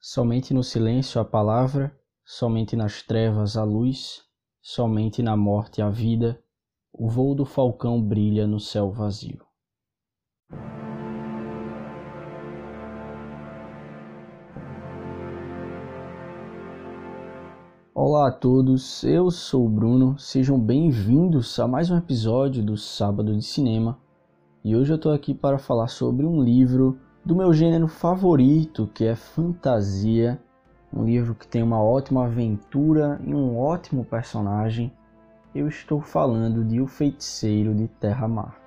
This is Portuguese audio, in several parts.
Somente no silêncio a palavra, somente nas trevas a luz, somente na morte a vida, o voo do falcão brilha no céu vazio. Olá a todos, eu sou o Bruno, sejam bem-vindos a mais um episódio do Sábado de Cinema. E hoje eu estou aqui para falar sobre um livro do meu gênero favorito, que é fantasia. Um livro que tem uma ótima aventura e um ótimo personagem. Eu estou falando de O Feiticeiro de Terra-Mar.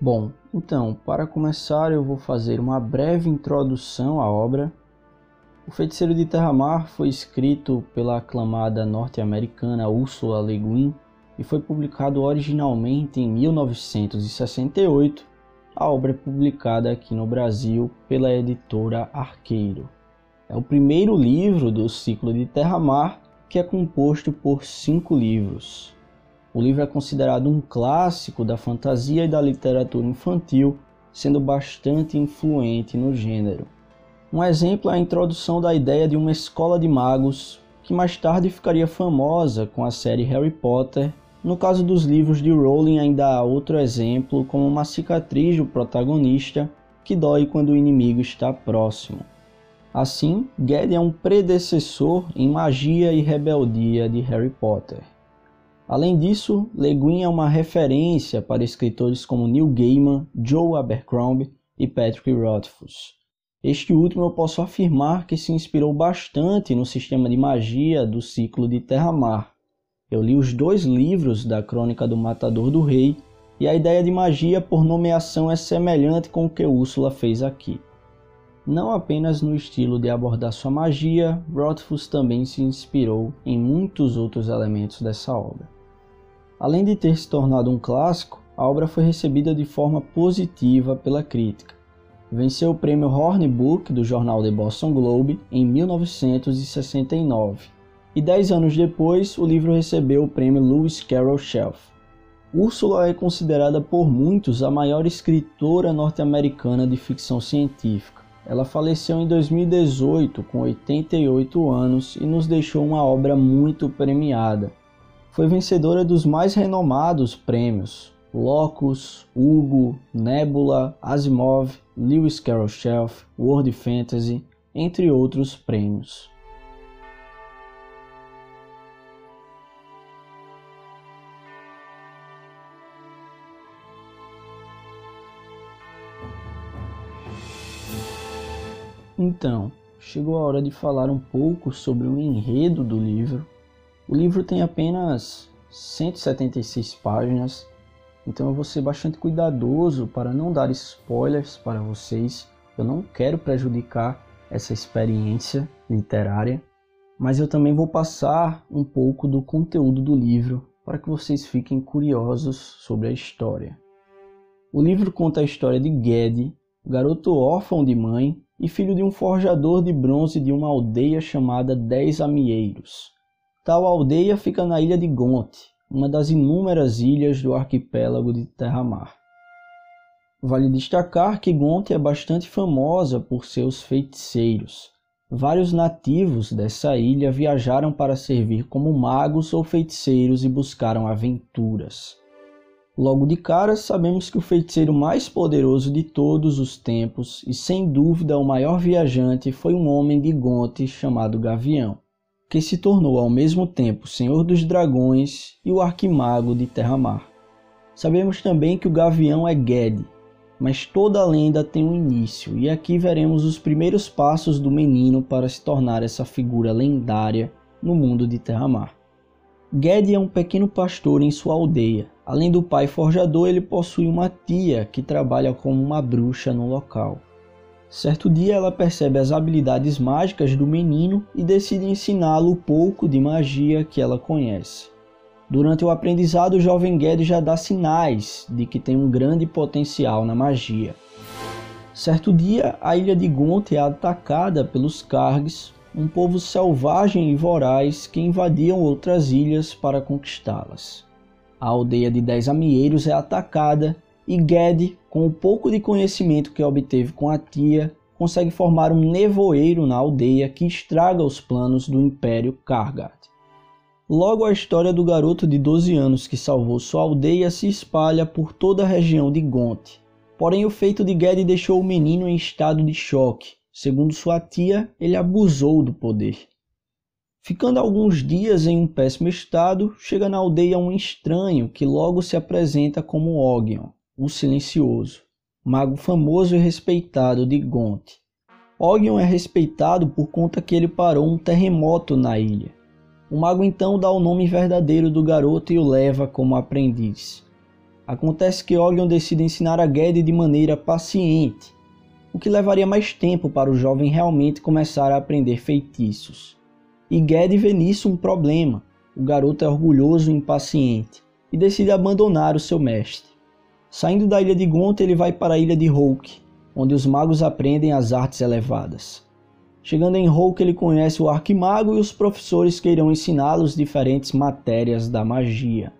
Bom, então, para começar, eu vou fazer uma breve introdução à obra. O Feiticeiro de Terra-Mar foi escrito pela aclamada norte-americana Ursula Le Guin e foi publicado originalmente em 1968. A obra é publicada aqui no Brasil pela editora Arqueiro. É o primeiro livro do ciclo de Terra-Mar, que é composto por cinco livros. O livro é considerado um clássico da fantasia e da literatura infantil, sendo bastante influente no gênero. Um exemplo é a introdução da ideia de uma escola de magos, que mais tarde ficaria famosa com a série Harry Potter. No caso dos livros de Rowling, ainda há outro exemplo, como uma cicatriz do protagonista que dói quando o inimigo está próximo. Assim, Ged é um predecessor em magia e rebeldia de Harry Potter. Além disso, Le Guin é uma referência para escritores como Neil Gaiman, Joe Abercrombie e Patrick Rothfuss. Este último eu posso afirmar que se inspirou bastante no sistema de magia do ciclo de Terra-Mar. Eu li os dois livros da Crônica do Matador do Rei e a ideia de magia por nomeação é semelhante com o que Úrsula fez aqui. Não apenas no estilo de abordar sua magia, Rothfuss também se inspirou em muitos outros elementos dessa obra. Além de ter se tornado um clássico, a obra foi recebida de forma positiva pela crítica. Venceu o prêmio Horn Book do jornal The Boston Globe em 1969, e dez anos depois o livro recebeu o prêmio Lewis Carroll Shelf. Úrsula é considerada por muitos a maior escritora norte-americana de ficção científica. Ela faleceu em 2018 com 88 anos e nos deixou uma obra muito premiada, foi vencedora dos mais renomados prêmios Locus, Hugo, Nebula, Asimov, Lewis Carroll Shelf, World Fantasy, entre outros prêmios. Então, chegou a hora de falar um pouco sobre o enredo do livro o livro tem apenas 176 páginas, então eu vou ser bastante cuidadoso para não dar spoilers para vocês. Eu não quero prejudicar essa experiência literária, mas eu também vou passar um pouco do conteúdo do livro para que vocês fiquem curiosos sobre a história. O livro conta a história de Ged, garoto órfão de mãe e filho de um forjador de bronze de uma aldeia chamada Dez Amieiros. Tal aldeia fica na ilha de Gonte, uma das inúmeras ilhas do arquipélago de Terra-Mar. Vale destacar que Gonte é bastante famosa por seus feiticeiros. Vários nativos dessa ilha viajaram para servir como magos ou feiticeiros e buscaram aventuras. Logo de cara, sabemos que o feiticeiro mais poderoso de todos os tempos e sem dúvida o maior viajante foi um homem de Gonte chamado Gavião que se tornou ao mesmo tempo Senhor dos Dragões e o Arquimago de Terra-Mar. Sabemos também que o Gavião é Ged, mas toda a lenda tem um início, e aqui veremos os primeiros passos do menino para se tornar essa figura lendária no mundo de Terra-Mar. Ged é um pequeno pastor em sua aldeia. Além do pai forjador, ele possui uma tia que trabalha como uma bruxa no local. Certo dia ela percebe as habilidades mágicas do menino e decide ensiná-lo pouco de magia que ela conhece. Durante o aprendizado, o jovem Ged já dá sinais de que tem um grande potencial na magia. Certo dia, a ilha de Gonte é atacada pelos Kargs, um povo selvagem e voraz que invadiam outras ilhas para conquistá-las. A aldeia de Dez Amieiros é atacada e Ged, com o pouco de conhecimento que obteve com a tia, consegue formar um nevoeiro na aldeia que estraga os planos do Império Kargat. Logo, a história do garoto de 12 anos que salvou sua aldeia se espalha por toda a região de Gont. Porém, o feito de Ged deixou o menino em estado de choque. Segundo sua tia, ele abusou do poder. Ficando alguns dias em um péssimo estado, chega na aldeia um estranho que logo se apresenta como Ogion, o Silencioso mago famoso e respeitado de Gont. Ogion é respeitado por conta que ele parou um terremoto na ilha. O mago então dá o nome verdadeiro do garoto e o leva como aprendiz. Acontece que Ogion decide ensinar a Ged de maneira paciente, o que levaria mais tempo para o jovem realmente começar a aprender feitiços. E Ged vê nisso um problema. O garoto é orgulhoso e impaciente e decide abandonar o seu mestre. Saindo da ilha de Gonta, ele vai para a ilha de Hulk, onde os magos aprendem as artes elevadas. Chegando em Hulk, ele conhece o Arquimago e os professores que irão ensiná-los diferentes matérias da magia.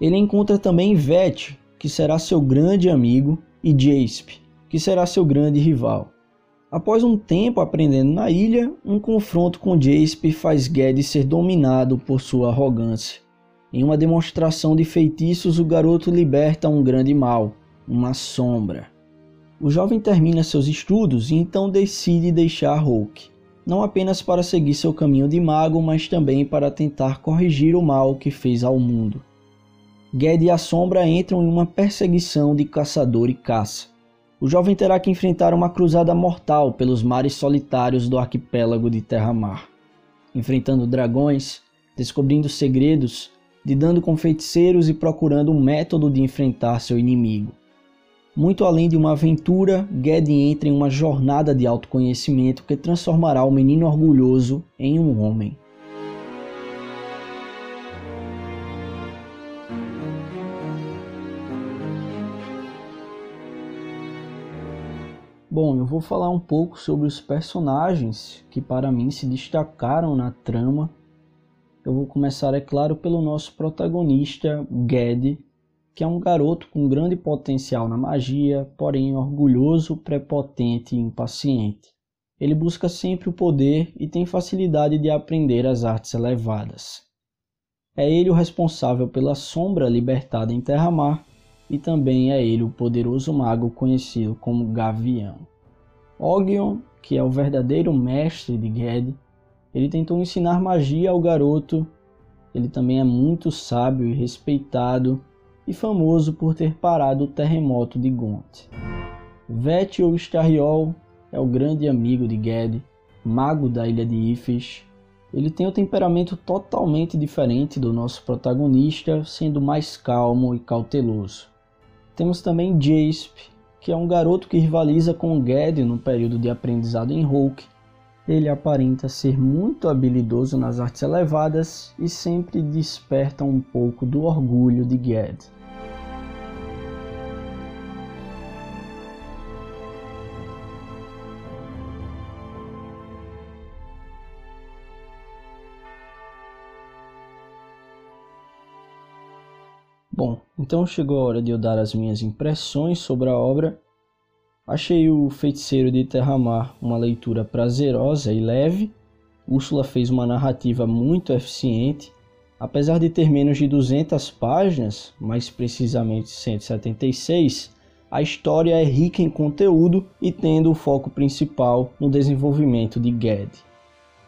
Ele encontra também Vete, que será seu grande amigo, e Jaspe, que será seu grande rival. Após um tempo aprendendo na ilha, um confronto com Jaspe faz Ged ser dominado por sua arrogância. Em uma demonstração de feitiços, o garoto liberta um grande mal, uma sombra. O jovem termina seus estudos e então decide deixar Hulk, não apenas para seguir seu caminho de mago, mas também para tentar corrigir o mal que fez ao mundo. Ged e a Sombra entram em uma perseguição de caçador e caça. O jovem terá que enfrentar uma cruzada mortal pelos mares solitários do arquipélago de Terra-Mar, enfrentando dragões, descobrindo segredos lidando com feiticeiros e procurando um método de enfrentar seu inimigo. Muito além de uma aventura, Ged entra em uma jornada de autoconhecimento que transformará o menino orgulhoso em um homem. Bom, eu vou falar um pouco sobre os personagens que para mim se destacaram na trama eu vou começar, é claro, pelo nosso protagonista, Ged, que é um garoto com grande potencial na magia, porém orgulhoso, prepotente e impaciente. Ele busca sempre o poder e tem facilidade de aprender as artes elevadas. É ele o responsável pela sombra libertada em Terra-Mar e também é ele o poderoso mago conhecido como Gavião. Ogion, que é o verdadeiro mestre de Ged, ele tentou ensinar magia ao garoto. Ele também é muito sábio e respeitado e famoso por ter parado o terremoto de Gont. Vet ou Stariol é o grande amigo de Ged, mago da ilha de Ifes. Ele tem um temperamento totalmente diferente do nosso protagonista, sendo mais calmo e cauteloso. Temos também Jaspe, que é um garoto que rivaliza com Ged no período de aprendizado em Hulk ele aparenta ser muito habilidoso nas artes elevadas e sempre desperta um pouco do orgulho de Ged. Bom, então chegou a hora de eu dar as minhas impressões sobre a obra Achei o Feiticeiro de Terramar uma leitura prazerosa e leve. Úrsula fez uma narrativa muito eficiente. Apesar de ter menos de 200 páginas, mais precisamente 176, a história é rica em conteúdo e tendo o foco principal no desenvolvimento de Ged.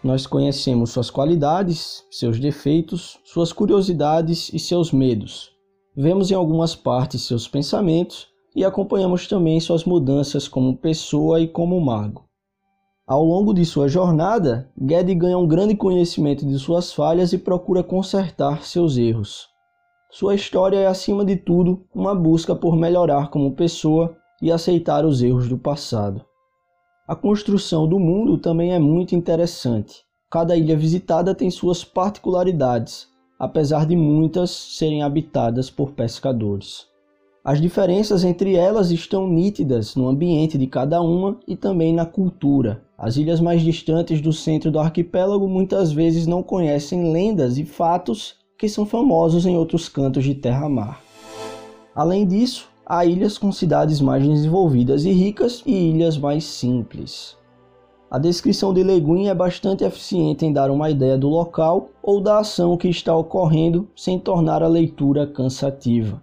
Nós conhecemos suas qualidades, seus defeitos, suas curiosidades e seus medos. Vemos em algumas partes seus pensamentos e acompanhamos também suas mudanças como pessoa e como mago. Ao longo de sua jornada, Ged ganha um grande conhecimento de suas falhas e procura consertar seus erros. Sua história é, acima de tudo, uma busca por melhorar como pessoa e aceitar os erros do passado. A construção do mundo também é muito interessante. Cada ilha visitada tem suas particularidades, apesar de muitas serem habitadas por pescadores. As diferenças entre elas estão nítidas no ambiente de cada uma e também na cultura. As ilhas mais distantes do centro do arquipélago muitas vezes não conhecem lendas e fatos que são famosos em outros cantos de terra-mar. Além disso, há ilhas com cidades mais desenvolvidas e ricas e ilhas mais simples. A descrição de Leguin é bastante eficiente em dar uma ideia do local ou da ação que está ocorrendo sem tornar a leitura cansativa.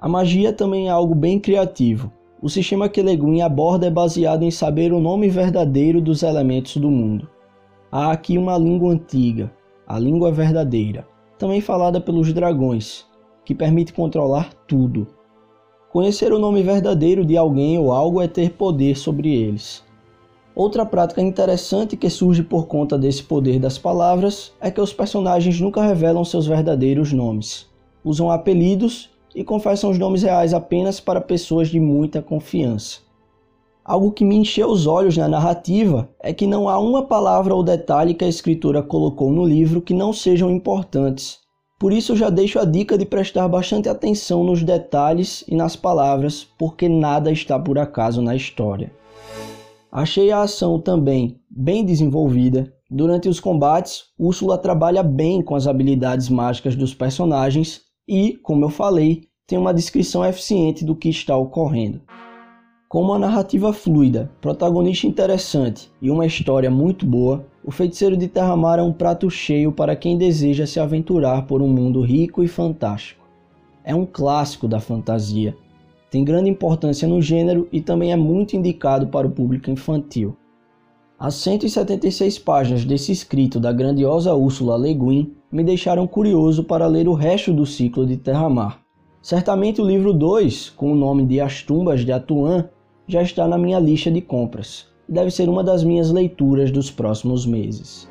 A magia também é algo bem criativo. O sistema que Leguin aborda é baseado em saber o nome verdadeiro dos elementos do mundo. Há aqui uma língua antiga, a língua verdadeira, também falada pelos dragões, que permite controlar tudo. Conhecer o nome verdadeiro de alguém ou algo é ter poder sobre eles. Outra prática interessante que surge por conta desse poder das palavras é que os personagens nunca revelam seus verdadeiros nomes. Usam apelidos e confessam os nomes reais apenas para pessoas de muita confiança. Algo que me encheu os olhos na narrativa é que não há uma palavra ou detalhe que a escritora colocou no livro que não sejam importantes. Por isso já deixo a dica de prestar bastante atenção nos detalhes e nas palavras, porque nada está por acaso na história. Achei a ação também bem desenvolvida. Durante os combates, Úrsula trabalha bem com as habilidades mágicas dos personagens e, como eu falei, tem uma descrição eficiente do que está ocorrendo. Com uma narrativa fluida, protagonista interessante e uma história muito boa, O Feiticeiro de Terra-Mar é um prato cheio para quem deseja se aventurar por um mundo rico e fantástico. É um clássico da fantasia tem grande importância no gênero e também é muito indicado para o público infantil. As 176 páginas desse escrito da grandiosa Úrsula Le Guin me deixaram curioso para ler o resto do ciclo de Terra-Mar. Certamente o livro 2, com o nome de As Tumbas de Atuan, já está na minha lista de compras e deve ser uma das minhas leituras dos próximos meses.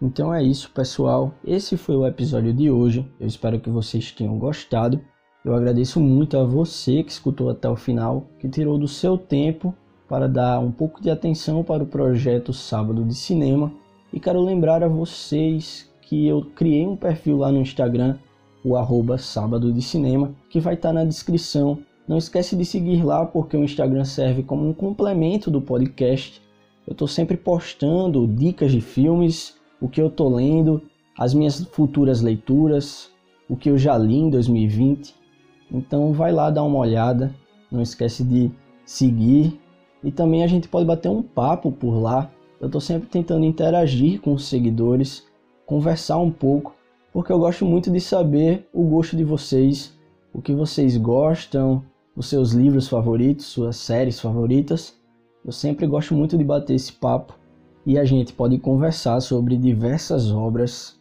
Então é isso, pessoal. Esse foi o episódio de hoje. Eu espero que vocês tenham gostado. Eu agradeço muito a você que escutou até o final, que tirou do seu tempo para dar um pouco de atenção para o projeto Sábado de Cinema. E quero lembrar a vocês que eu criei um perfil lá no Instagram, o arroba Sábado de Cinema, que vai estar na descrição. Não esquece de seguir lá porque o Instagram serve como um complemento do podcast. Eu estou sempre postando dicas de filmes, o que eu tô lendo, as minhas futuras leituras, o que eu já li em 2020. Então vai lá dar uma olhada, não esquece de seguir e também a gente pode bater um papo por lá. Eu tô sempre tentando interagir com os seguidores, conversar um pouco, porque eu gosto muito de saber o gosto de vocês, o que vocês gostam, os seus livros favoritos, suas séries favoritas. Eu sempre gosto muito de bater esse papo e a gente pode conversar sobre diversas obras.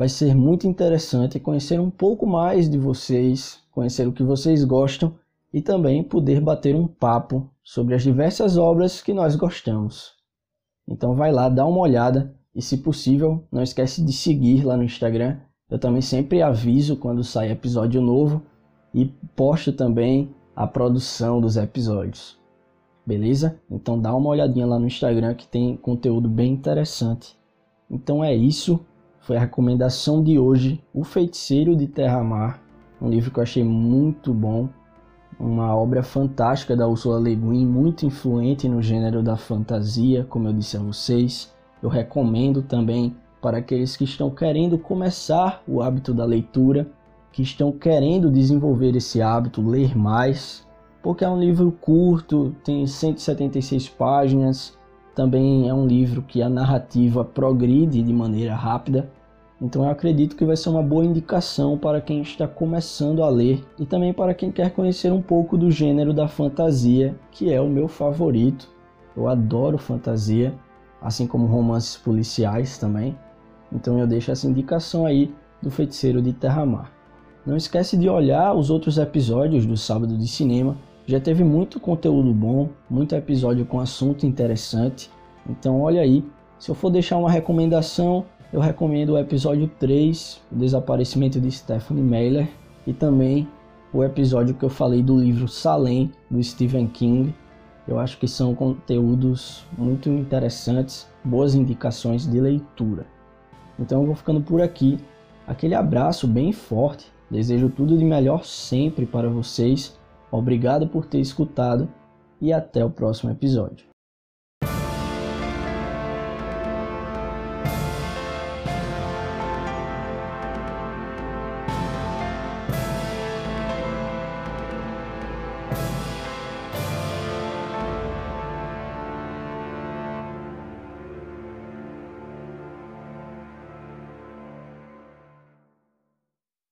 Vai ser muito interessante conhecer um pouco mais de vocês, conhecer o que vocês gostam e também poder bater um papo sobre as diversas obras que nós gostamos. Então vai lá, dá uma olhada e se possível, não esquece de seguir lá no Instagram. Eu também sempre aviso quando sai episódio novo e posto também a produção dos episódios beleza? Então dá uma olhadinha lá no Instagram que tem conteúdo bem interessante. Então é isso, foi a recomendação de hoje, O Feiticeiro de Terra-Mar, um livro que eu achei muito bom, uma obra fantástica da Ursula Le Guin, muito influente no gênero da fantasia, como eu disse a vocês. Eu recomendo também para aqueles que estão querendo começar o hábito da leitura, que estão querendo desenvolver esse hábito, ler mais, porque é um livro curto, tem 176 páginas, também é um livro que a narrativa progride de maneira rápida. Então eu acredito que vai ser uma boa indicação para quem está começando a ler e também para quem quer conhecer um pouco do gênero da fantasia, que é o meu favorito. Eu adoro fantasia, assim como romances policiais também. Então eu deixo essa indicação aí do Feiticeiro de Terra-Mar. Não esquece de olhar os outros episódios do Sábado de Cinema já teve muito conteúdo bom, muito episódio com assunto interessante. Então olha aí, se eu for deixar uma recomendação, eu recomendo o episódio 3, o desaparecimento de Stephanie Meyer, e também o episódio que eu falei do livro Salem, do Stephen King. Eu acho que são conteúdos muito interessantes, boas indicações de leitura. Então eu vou ficando por aqui. Aquele abraço bem forte. Desejo tudo de melhor sempre para vocês. Obrigado por ter escutado e até o próximo episódio.